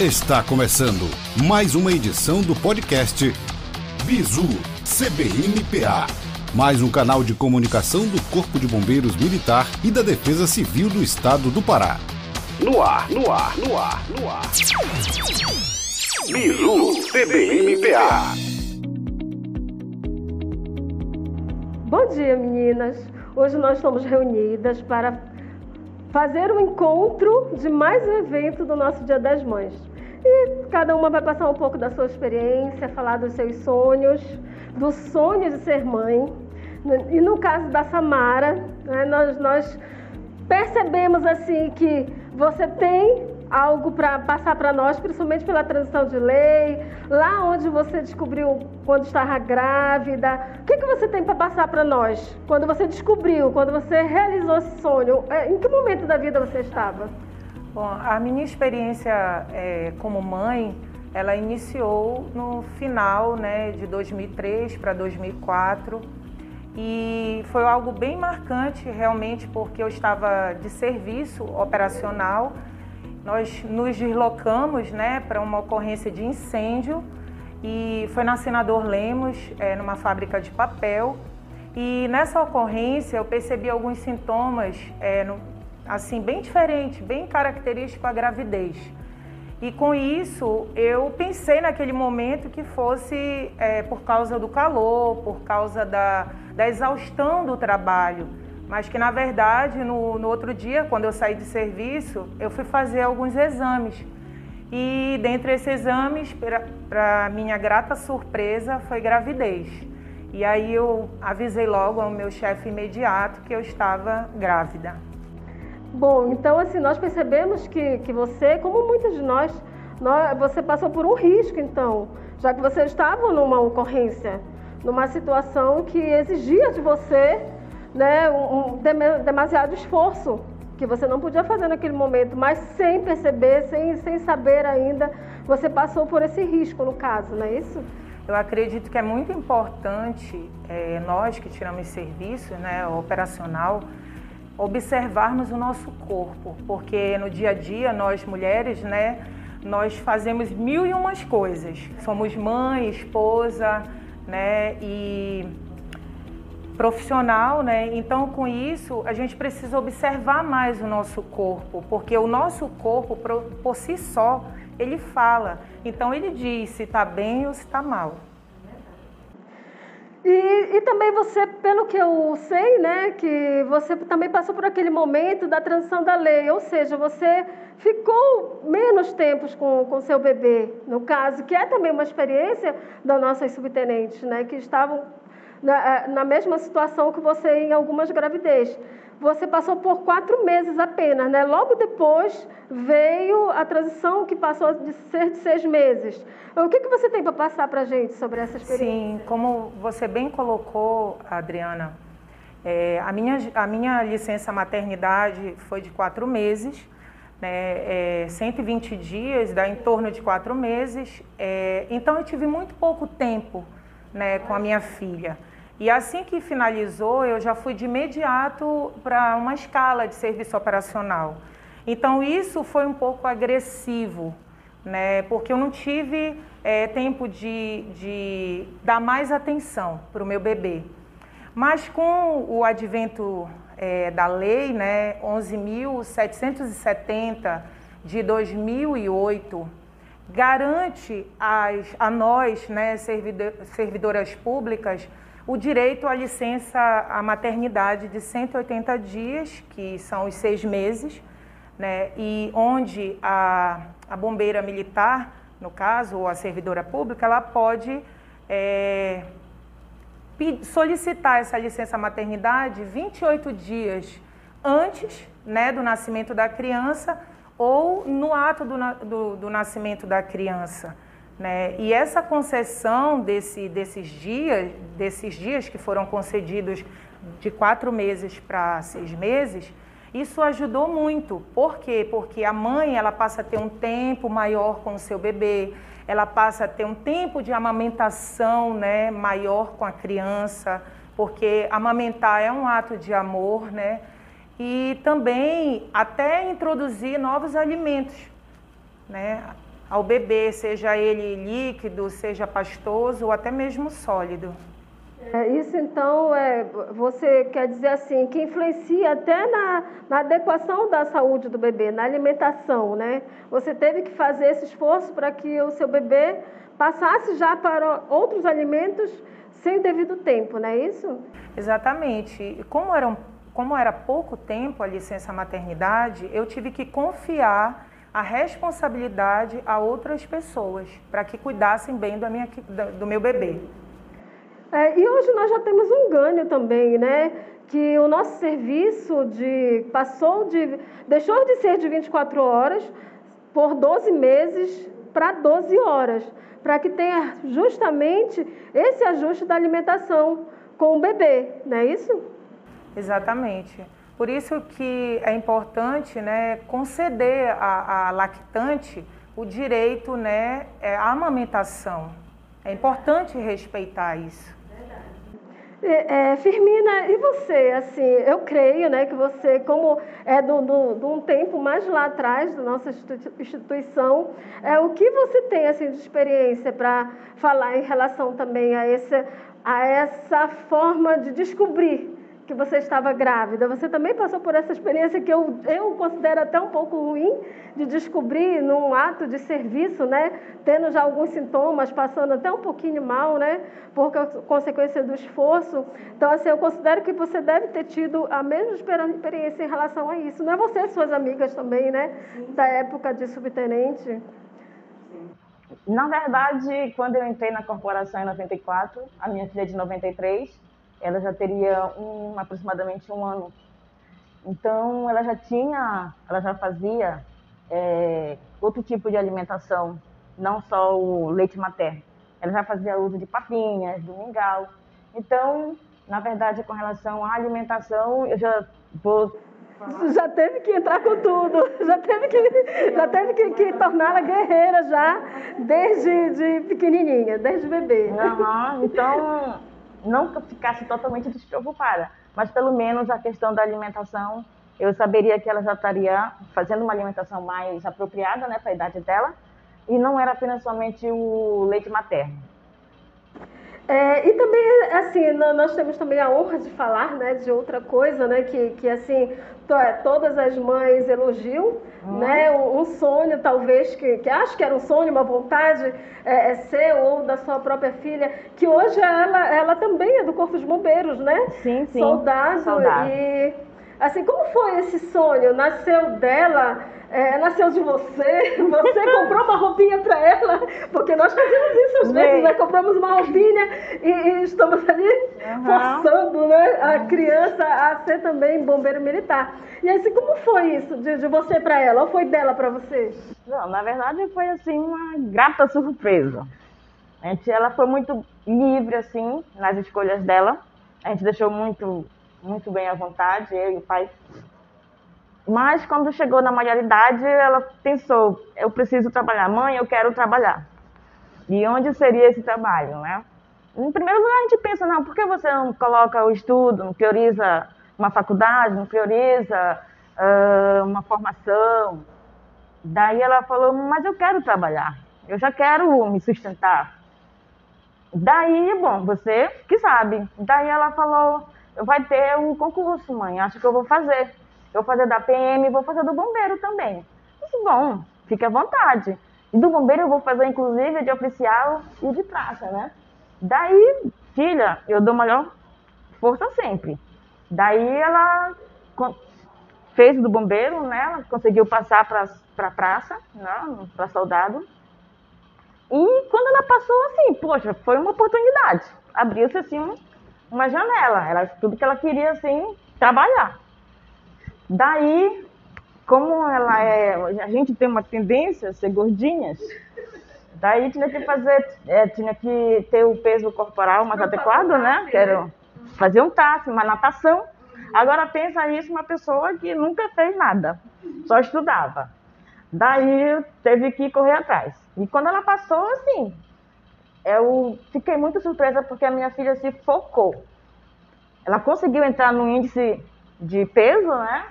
Está começando mais uma edição do podcast Bizu CBMPA, mais um canal de comunicação do Corpo de Bombeiros Militar e da Defesa Civil do Estado do Pará. No ar, no ar, no ar, no ar. Bizu CBMPA. Bom dia, meninas. Hoje nós estamos reunidas para fazer um encontro de mais um evento do nosso Dia das Mães. E cada uma vai passar um pouco da sua experiência, falar dos seus sonhos, do sonho de ser mãe. E no caso da Samara, né, nós, nós percebemos assim que você tem algo para passar para nós, principalmente pela transição de lei, lá onde você descobriu quando estava grávida. O que, que você tem para passar para nós? Quando você descobriu, quando você realizou esse sonho, é, em que momento da vida você estava? Bom, a minha experiência é, como mãe, ela iniciou no final né, de 2003 para 2004 e foi algo bem marcante realmente porque eu estava de serviço operacional nós nos deslocamos né, para uma ocorrência de incêndio e foi na Senador Lemos, é, numa fábrica de papel. E nessa ocorrência eu percebi alguns sintomas é, no, assim bem diferentes, bem característicos à gravidez. E com isso eu pensei naquele momento que fosse é, por causa do calor, por causa da, da exaustão do trabalho mas que na verdade no, no outro dia, quando eu saí de serviço, eu fui fazer alguns exames. E dentre esses exames, para minha grata surpresa, foi gravidez. E aí eu avisei logo ao meu chefe imediato que eu estava grávida. Bom, então assim, nós percebemos que, que você, como muitos de nós, nós, você passou por um risco então, já que você estava numa ocorrência, numa situação que exigia de você né, um, um, demasiado esforço que você não podia fazer naquele momento, mas sem perceber, sem, sem saber ainda, você passou por esse risco no caso, não é isso? Eu acredito que é muito importante é, nós que tiramos serviço né, operacional observarmos o nosso corpo, porque no dia a dia nós mulheres, né, nós fazemos mil e umas coisas. Somos mãe, esposa, né, e profissional, né? Então, com isso, a gente precisa observar mais o nosso corpo, porque o nosso corpo, por si só, ele fala. Então, ele diz se está bem ou se está mal. E, e, também você, pelo que eu sei, né, que você também passou por aquele momento da transição da lei, ou seja, você ficou menos tempos com o seu bebê, no caso, que é também uma experiência das nossas subtenentes, né, que estavam na, eh, na mesma situação que você em algumas gravidez. Você passou por quatro meses apenas, né? Logo depois veio a transição que passou de ser de seis meses. O que, que você tem para passar para a gente sobre essa experiência? Sim, como você bem colocou, Adriana, é, a, minha, a minha licença maternidade foi de quatro meses, né, é, 120 dias, dá em torno de quatro meses. É, então eu tive muito pouco tempo né, com a minha filha. E assim que finalizou, eu já fui de imediato para uma escala de serviço operacional. Então isso foi um pouco agressivo, né? Porque eu não tive é, tempo de, de dar mais atenção para o meu bebê. Mas com o advento é, da lei, né, 11.770 de 2008, garante as, a nós, né, servidoras públicas, o direito à licença à maternidade de 180 dias, que são os seis meses, né, e onde a, a bombeira militar, no caso, ou a servidora pública, ela pode é, solicitar essa licença maternidade 28 dias antes né, do nascimento da criança ou no ato do, do, do nascimento da criança. Né? E essa concessão desse, desses dias, desses dias que foram concedidos de quatro meses para seis meses, isso ajudou muito. Por quê? Porque a mãe ela passa a ter um tempo maior com o seu bebê, ela passa a ter um tempo de amamentação né, maior com a criança, porque amamentar é um ato de amor, né? E também até introduzir novos alimentos, né? Ao bebê, seja ele líquido, seja pastoso ou até mesmo sólido. É, isso então é, você quer dizer assim, que influencia até na, na, adequação da saúde do bebê, na alimentação, né? Você teve que fazer esse esforço para que o seu bebê passasse já para outros alimentos sem o devido tempo, não é isso? Exatamente. Como era, como era pouco tempo a licença maternidade, eu tive que confiar a responsabilidade a outras pessoas para que cuidassem bem do, minha, do meu bebê. É, e hoje nós já temos um ganho também, né? Que o nosso serviço de passou de deixou de ser de 24 horas por 12 meses para 12 horas, para que tenha justamente esse ajuste da alimentação com o bebê, não é isso? Exatamente. Por isso que é importante né, conceder à, à lactante o direito né, é, à amamentação. É importante respeitar isso. É, é, Firmina, e você? Assim, eu creio né, que você, como é de um tempo mais lá atrás da nossa instituição, é, o que você tem assim, de experiência para falar em relação também a, a essa forma de descobrir que você estava grávida. Você também passou por essa experiência que eu, eu considero até um pouco ruim de descobrir num ato de serviço, né? Tendo já alguns sintomas, passando até um pouquinho mal, né? Por consequência do esforço. Então, assim, eu considero que você deve ter tido a mesma experiência em relação a isso. Não é você e suas amigas também, né? Da época de subtenente. Na verdade, quando eu entrei na corporação em 94, a minha filha é de 93, ela já teria um, aproximadamente um ano. Então, ela já tinha, ela já fazia é, outro tipo de alimentação, não só o leite materno. Ela já fazia uso de papinhas, do mingau. Então, na verdade, com relação à alimentação, eu já vou já teve que entrar com tudo, já teve que, já teve que, que torná-la guerreira já, desde de pequenininha, desde bebê. Uhum, então, não ficasse totalmente despreocupada, mas pelo menos a questão da alimentação, eu saberia que ela já estaria fazendo uma alimentação mais apropriada né, para a idade dela, e não era apenas somente o leite materno. É, e também, assim, nós temos também a honra de falar né, de outra coisa, né, que, que assim, é, todas as mães elogiam, hum. né, um, sonho talvez, que, que acho que era um sonho, uma vontade é, é seu ou da sua própria filha, que hoje ela, ela também é do Corpo de Bombeiros, né? Sim, sim. Soldado. Soldado. E, assim, como foi esse sonho? Nasceu dela é, nasceu de você, você comprou uma roupinha para ela, porque nós fazemos isso às vezes, né? Compramos uma roupinha e, e estamos ali uhum. forçando né, a criança a ser também bombeiro militar. E assim, como foi isso de, de você para ela, ou foi dela para você? Não, na verdade foi assim uma grata surpresa. A gente, ela foi muito livre assim nas escolhas dela. A gente deixou muito, muito bem à vontade, eu e o pai mas quando chegou na maioridade, ela pensou: eu preciso trabalhar. Mãe, eu quero trabalhar. E onde seria esse trabalho, né? Em primeiro lugar, a gente pensa: não, por que você não coloca o estudo, não prioriza uma faculdade, não prioriza uh, uma formação? Daí ela falou: mas eu quero trabalhar. Eu já quero me sustentar. Daí, bom, você que sabe. Daí ela falou: vai ter o concurso, mãe, acho que eu vou fazer. Eu vou fazer da PM, vou fazer do bombeiro também. Bom, fique à vontade. E do bombeiro eu vou fazer, inclusive, de oficial e de praça, né? Daí, filha, eu dou maior força sempre. Daí ela fez do bombeiro, né? Ela conseguiu passar para pra praça, né? para soldado. E quando ela passou, assim, poxa, foi uma oportunidade. Abriu-se, assim, uma janela. Era tudo que ela queria, assim, trabalhar. Daí, como ela é, a gente tem uma tendência a ser gordinhas, daí tinha que fazer, é, tinha que ter o peso corporal mais adequado, né? Quero fazer um TAF, uma natação. Agora pensa isso uma pessoa que nunca fez nada, só estudava. Daí teve que correr atrás. E quando ela passou, assim, eu fiquei muito surpresa porque a minha filha se focou. Ela conseguiu entrar no índice de peso, né?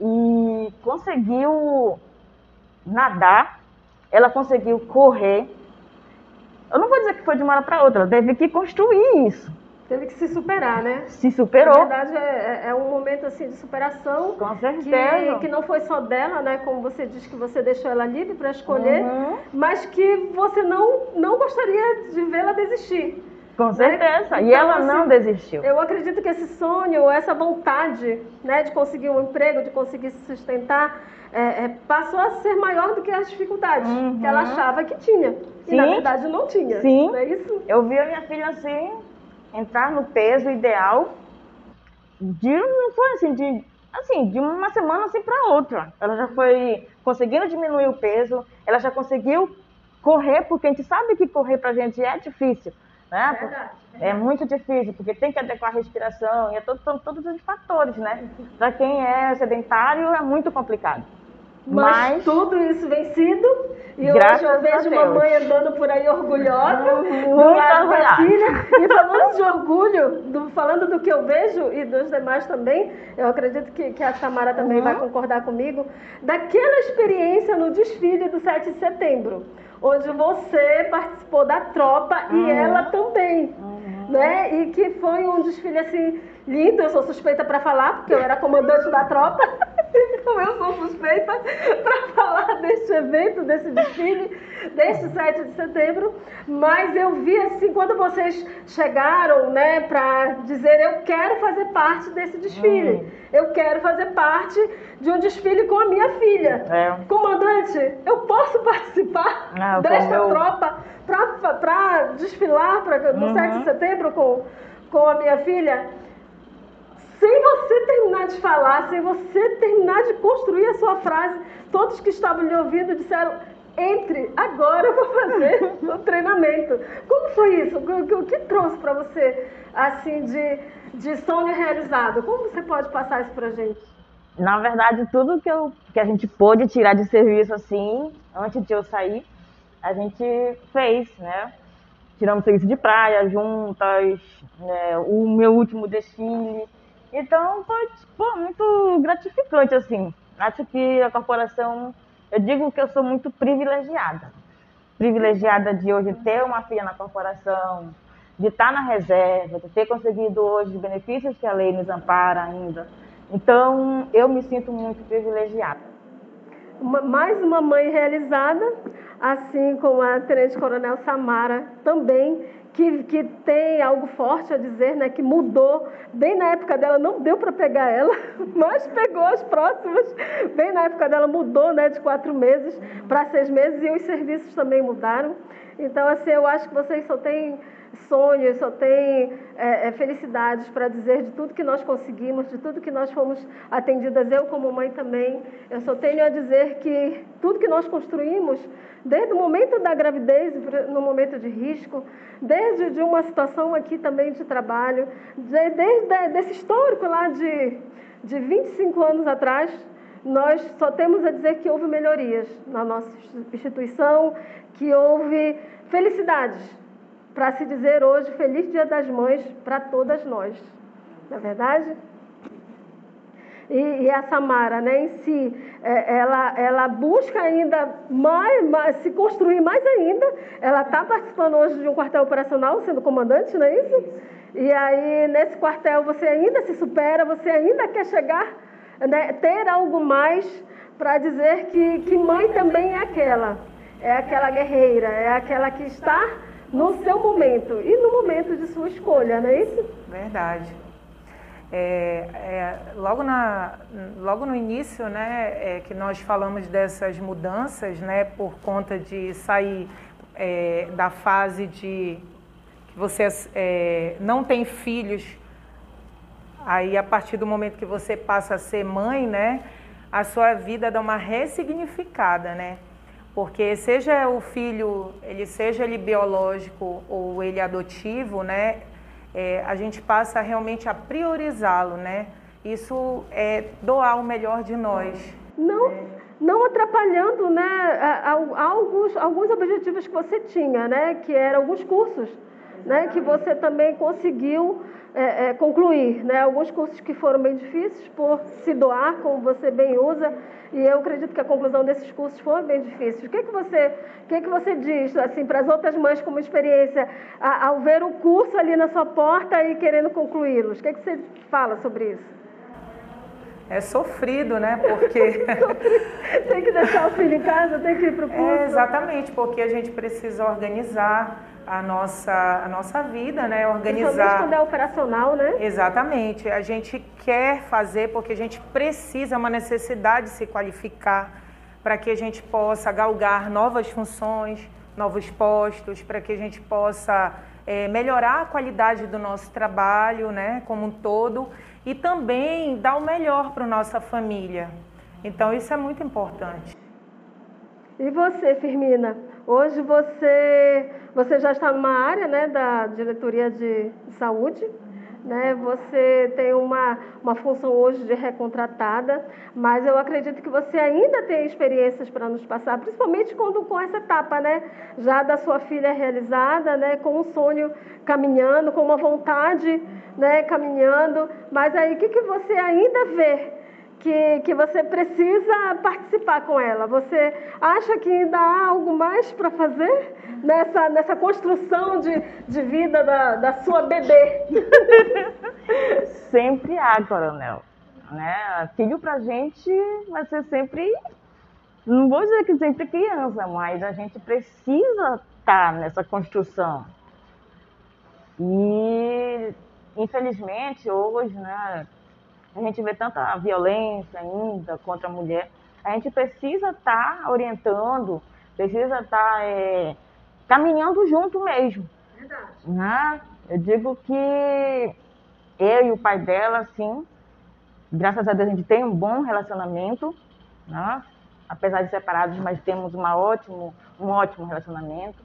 e conseguiu nadar ela conseguiu correr. Eu não vou dizer que foi de uma hora para outra, ela teve que construir isso. Teve que se superar, né? Se superou. Na verdade, é, é, é um momento assim de superação. Com Que, certeza. que não foi só dela, né? Como você diz que você deixou ela livre para escolher, Uhum. mas que você não, não gostaria de vê-la desistir. Com certeza. E Então, ela assim, não desistiu. Eu acredito que esse sonho, essa vontade né, de conseguir um emprego, de conseguir se sustentar, é, é, passou a ser maior do que as dificuldades Uhum. que ela achava que tinha. E na Sim. verdade não tinha. Sim. Não é isso? Eu vi a minha filha assim, entrar no peso ideal. De, não foi assim, de, assim, de uma semana assim para outra. Ela já foi conseguindo diminuir o peso, ela já conseguiu correr, porque a gente sabe que correr pra gente é difícil. Né? Verdade. É muito difícil, porque tem que adequar a respiração, e é todo, são todos os fatores, né? Para quem é sedentário é muito complicado. Mas, Mas- tudo isso vencido. E hoje eu vejo Deus. mamãe andando por aí orgulhosa do Muito lado da filha. E falando de orgulho, do- falando do que eu vejo e dos demais também, eu acredito que, que a Samara também Uhum. vai concordar comigo, daquela experiência no desfile do 7 de setembro, onde você participou da tropa e Uhum. ela também. Né? E que foi um desfile assim lindo, eu sou suspeita para falar, porque eu era comandante da tropa. Então eu sou suspeita para falar deste evento, desse desfile, deste 7 de setembro. Mas eu vi assim, quando vocês chegaram, né, para dizer eu quero fazer parte desse desfile. Eu quero fazer parte de um desfile com a minha filha. É. Comandante, eu posso participar Ah, desta meu- tropa para desfilar pra, no Uhum. 7 de setembro com, com a minha filha? De falar, sem você terminar de construir a sua frase, todos que estavam lhe ouvindo disseram: entre, agora eu vou fazer o treinamento. Como foi isso? O que, o que trouxe para você, assim, de, de sonho realizado? Como você pode passar isso para gente? Na verdade, tudo que, eu, que a gente pôde tirar de serviço assim, antes de eu sair, a gente fez, né? Tiramos serviço de praia juntas, né? o meu último desfile. Então foi muito gratificante, assim. Acho que a corporação, eu digo que eu sou muito privilegiada. Privilegiada de hoje ter uma filha na corporação, de estar na reserva, de ter conseguido hoje os benefícios que a lei nos ampara ainda. Então, eu me sinto muito privilegiada. Mais uma mãe realizada, assim como a Tenente Coronel Samara também, que, que tem algo forte a dizer, né, que mudou. Bem na época dela não deu para pegar ela, mas pegou as próximas. Bem na época dela mudou, né, de quatro meses para seis meses e os serviços também mudaram. Então, assim, eu acho que vocês só têm sonhos, só tem é, é, felicidades para dizer de tudo que nós conseguimos, de tudo que nós fomos atendidas, eu como mãe também. Eu só tenho a dizer que tudo que nós construímos, desde o momento da gravidez, no momento de risco, desde de uma situação aqui também de trabalho, de- desde desse histórico lá de, de 25 anos atrás, nós só temos a dizer que houve melhorias na nossa instituição, que houve felicidades para se dizer hoje Feliz Dia das Mães para todas nós. Não é verdade? E, e a Samara, né, em si, é, ela, ela busca ainda mais, mais, se construir mais ainda. Ela está participando hoje de um quartel operacional, sendo comandante, não é isso? E aí, nesse quartel, você ainda se supera, você ainda quer chegar, né, ter algo mais para dizer que, que mãe também é aquela. É aquela guerreira, é aquela que está no seu momento e no momento de sua escolha, não é isso? Verdade. É, é, logo, na, logo no início, né, é, que nós falamos dessas mudanças, né, por conta de sair é, da fase de que você é, não tem filhos, aí a partir do momento que você passa a ser mãe, né, a sua vida dá uma ressignificada, né? Porque seja o filho, ele seja ele biológico ou ele adotivo, né? É, a gente passa realmente a priorizá-lo, né? Isso é doar o melhor de nós. Não, não atrapalhando, né, alguns, alguns objetivos que você tinha, né, que eram alguns cursos né, que você também conseguiu é, é, concluir, né? Alguns cursos que foram bem difíceis por se doar, como você bem usa, e eu acredito que a conclusão desses cursos foi bem difícil. O que, que você, o que, que você diz assim para as outras mães como experiência a, ao ver o curso ali na sua porta e querendo concluí-los? O que, que você fala sobre isso? É sofrido, né? Porque. tem que deixar o filho em casa, tem que ir para o curso. É, exatamente, porque a gente precisa organizar a nossa, a nossa vida, né? Organizar. quando é operacional, né? Exatamente. A gente quer fazer porque a gente precisa, é uma necessidade de se qualificar para que a gente possa galgar novas funções, novos postos, para que a gente possa é, melhorar a qualidade do nosso trabalho, né? Como um todo e também dar o melhor para nossa família. Então isso é muito importante. E você, Firmina? Hoje você, você já está numa área né, da diretoria de saúde, né? Você tem uma, uma função hoje de recontratada, mas eu acredito que você ainda tem experiências para nos passar, principalmente quando com essa etapa, né? Já da sua filha realizada, né? Com um sonho caminhando, com uma vontade, né? Caminhando. Mas aí, o que, que você ainda vê que, que você precisa participar com ela. Você acha que ainda há algo mais para fazer nessa, nessa construção de, de vida da, da sua bebê? sempre há, coronel. Né? Filho a gente vai ser sempre, não vou dizer que sempre criança, mas a gente precisa estar tá nessa construção. E, infelizmente, hoje, né, a gente vê tanta violência ainda contra a mulher. A gente precisa estar tá orientando, precisa estar tá, é, caminhando junto mesmo. Verdade. Né? Eu digo que eu e o pai dela, assim, graças a Deus a gente tem um bom relacionamento, né? apesar de separados, mas temos uma ótimo, um ótimo relacionamento.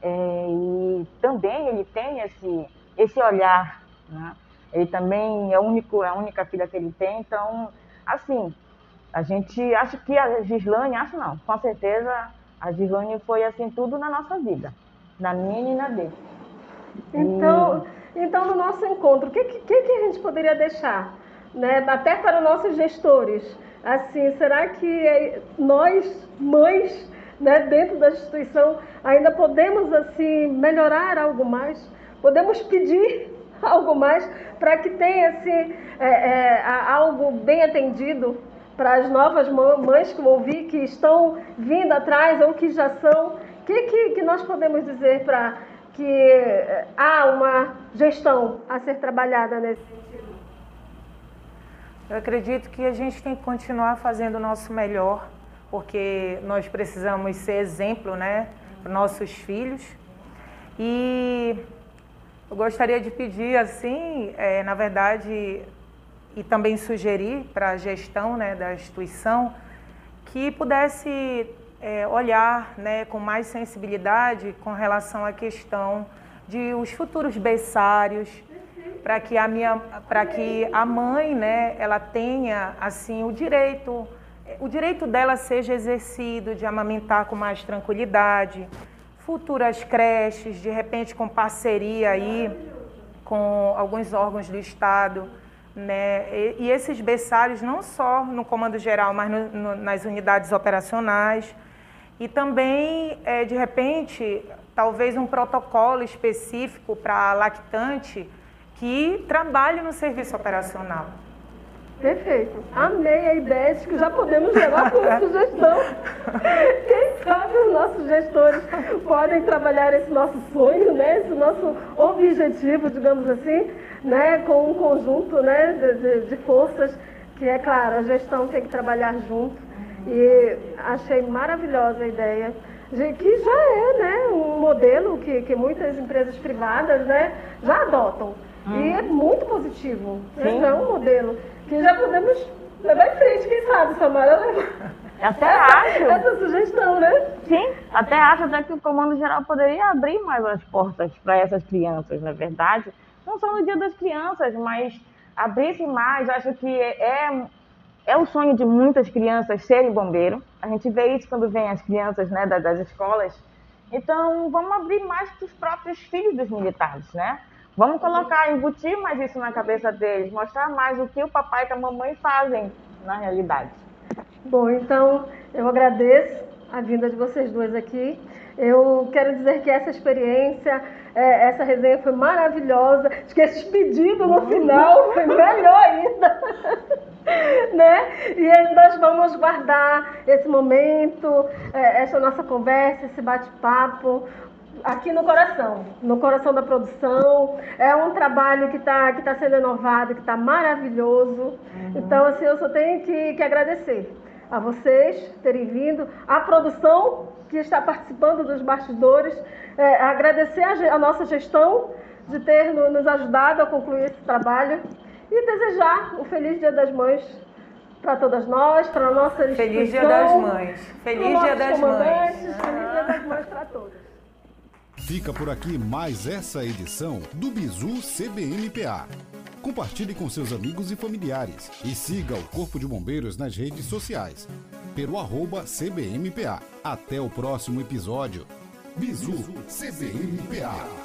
É, e também ele tem esse, esse olhar né? Ele também é, único, é a única filha que ele tem, então, assim, a gente acha que a Gislane, acho não, com certeza a Gislane foi assim tudo na nossa vida, na minha e na dele. Então, e... então no nosso encontro, o que, que, que a gente poderia deixar? Né? Até para os nossos gestores. Assim, será que nós, mães, né, dentro da instituição, ainda podemos assim melhorar algo mais? Podemos pedir algo mais para que tenha assim, é, é, algo bem atendido para as novas mães que vão vir, que estão vindo atrás ou que já são. O que, que, que nós podemos dizer para que é, há uma gestão a ser trabalhada nesse sentido? Eu acredito que a gente tem que continuar fazendo o nosso melhor, porque nós precisamos ser exemplo né, para nossos filhos. E eu gostaria de pedir, assim, é, na verdade, e também sugerir para a gestão né, da instituição que pudesse é, olhar né, com mais sensibilidade com relação à questão de os futuros berçários, para que a minha, para que a mãe, né, ela tenha assim o direito, o direito dela seja exercido de amamentar com mais tranquilidade, futuras creches, de repente com parceria aí com alguns órgãos do Estado, né? E, esses berçários não só no comando geral, mas no, no, nas unidades operacionais e também, é, de repente, talvez um protocolo específico para lactante que trabalhe no serviço operacional. Perfeito. Amei a ideia de que já podemos levar como sugestão. Quem sabe os nossos gestores podem trabalhar esse nosso sonho, né? esse nosso objetivo, digamos assim, né? com um conjunto né? de, de, de forças que, é claro, a gestão tem que trabalhar junto. E achei maravilhosa a ideia de que já é né, um modelo que, que muitas empresas privadas né, já adotam. Hum. E é muito positivo. Já é um modelo que já podemos levar em frente, quem sabe, Samara levar. Até acho. Essa sugestão, né? Sim, até acho até que o Comando Geral poderia abrir mais as portas para essas crianças, na verdade. Não só no Dia das Crianças, mas abrisse mais. Acho que é, é o sonho de muitas crianças serem bombeiro. A gente vê isso quando vem as crianças né, das, das escolas Então, vamos abrir mais para os próprios filhos dos militares, né? Vamos colocar, embutir mais isso na cabeça deles, mostrar mais o que o papai e a mamãe fazem na realidade. Bom, então eu agradeço a vinda de vocês duas aqui. Eu quero dizer que essa experiência, é, essa resenha foi maravilhosa. Acho que esse pedido no final foi melhor ainda. né? E nós vamos guardar esse momento, é, essa nossa conversa, esse bate-papo aqui no coração, no coração da produção. É um trabalho que está que tá sendo renovado, que está maravilhoso. Uhum. Então, assim, eu só tenho que, que agradecer a vocês terem vindo, a produção que está participando dos bastidores, é, agradecer a, a, nossa gestão de ter no, nos ajudado a concluir esse trabalho e desejar um feliz Dia das Mães para todas nós, para a nossa. Feliz Dia das Mães. Feliz Dia das Mães. Feliz Dia das Mães para todos. Fica por aqui mais essa edição do Bizu CBMPA. Compartilhe com seus amigos e familiares e siga o Corpo de Bombeiros nas redes sociais, pelo arroba CBMPA. Até o próximo episódio. Bizu CBMPA.